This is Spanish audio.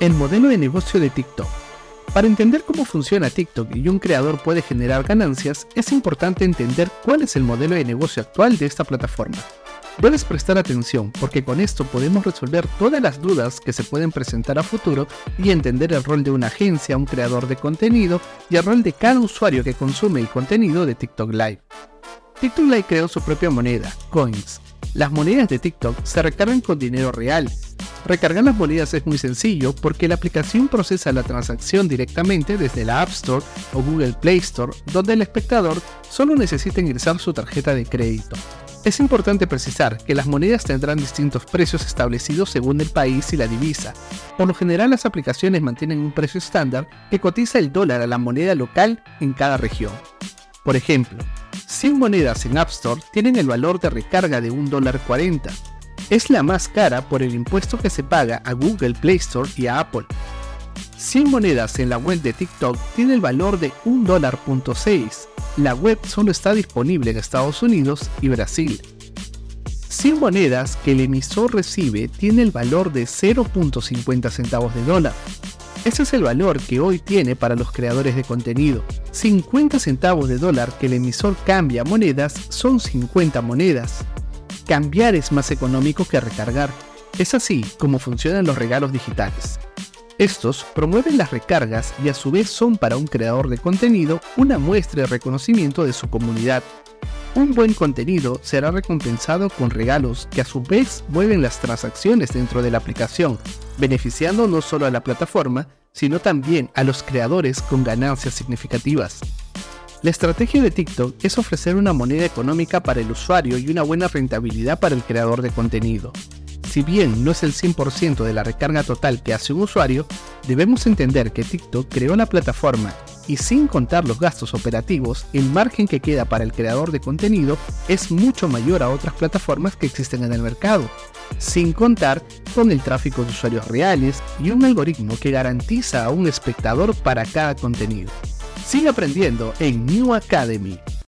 El modelo de negocio de TikTok. Para entender cómo funciona TikTok y un creador puede generar ganancias, es importante entender cuál es el modelo de negocio actual de esta plataforma. Debes prestar atención porque con esto podemos resolver todas las dudas que se pueden presentar a futuro y entender el rol de una agencia, un creador de contenido y el rol de cada usuario que consume el contenido de TikTok Live. TikTok Live creó su propia moneda, Coins. Las monedas de TikTok se recargan con dinero real Recargar las monedas es muy sencillo porque la aplicación procesa la transacción directamente desde la App Store o Google Play Store, donde el espectador solo necesita ingresar su tarjeta de crédito. Es importante precisar que las monedas tendrán distintos precios establecidos según el país y la divisa. Por lo general las aplicaciones mantienen un precio estándar que cotiza el dólar a la moneda local en cada región. Por ejemplo, 100 monedas en App Store tienen el valor de recarga de $1.40 es la más cara por el impuesto que se paga a Google Play Store y a Apple. 100 monedas en la web de TikTok tiene el valor de $1.6. La web solo está disponible en Estados Unidos y Brasil. 100 monedas que el emisor recibe tiene el valor de 0.50 centavos de dólar. Ese es el valor que hoy tiene para los creadores de contenido. 50 centavos de dólar que el emisor cambia monedas son 50 monedas cambiar es más económico que recargar. Es así como funcionan los regalos digitales. Estos promueven las recargas y a su vez son para un creador de contenido una muestra de reconocimiento de su comunidad. Un buen contenido será recompensado con regalos que a su vez mueven las transacciones dentro de la aplicación, beneficiando no solo a la plataforma, sino también a los creadores con ganancias significativas. La estrategia de TikTok es ofrecer una moneda económica para el usuario y una buena rentabilidad para el creador de contenido. Si bien no es el 100% de la recarga total que hace un usuario, debemos entender que TikTok creó la plataforma y sin contar los gastos operativos, el margen que queda para el creador de contenido es mucho mayor a otras plataformas que existen en el mercado, sin contar con el tráfico de usuarios reales y un algoritmo que garantiza a un espectador para cada contenido. Sigue aprendiendo en New Academy.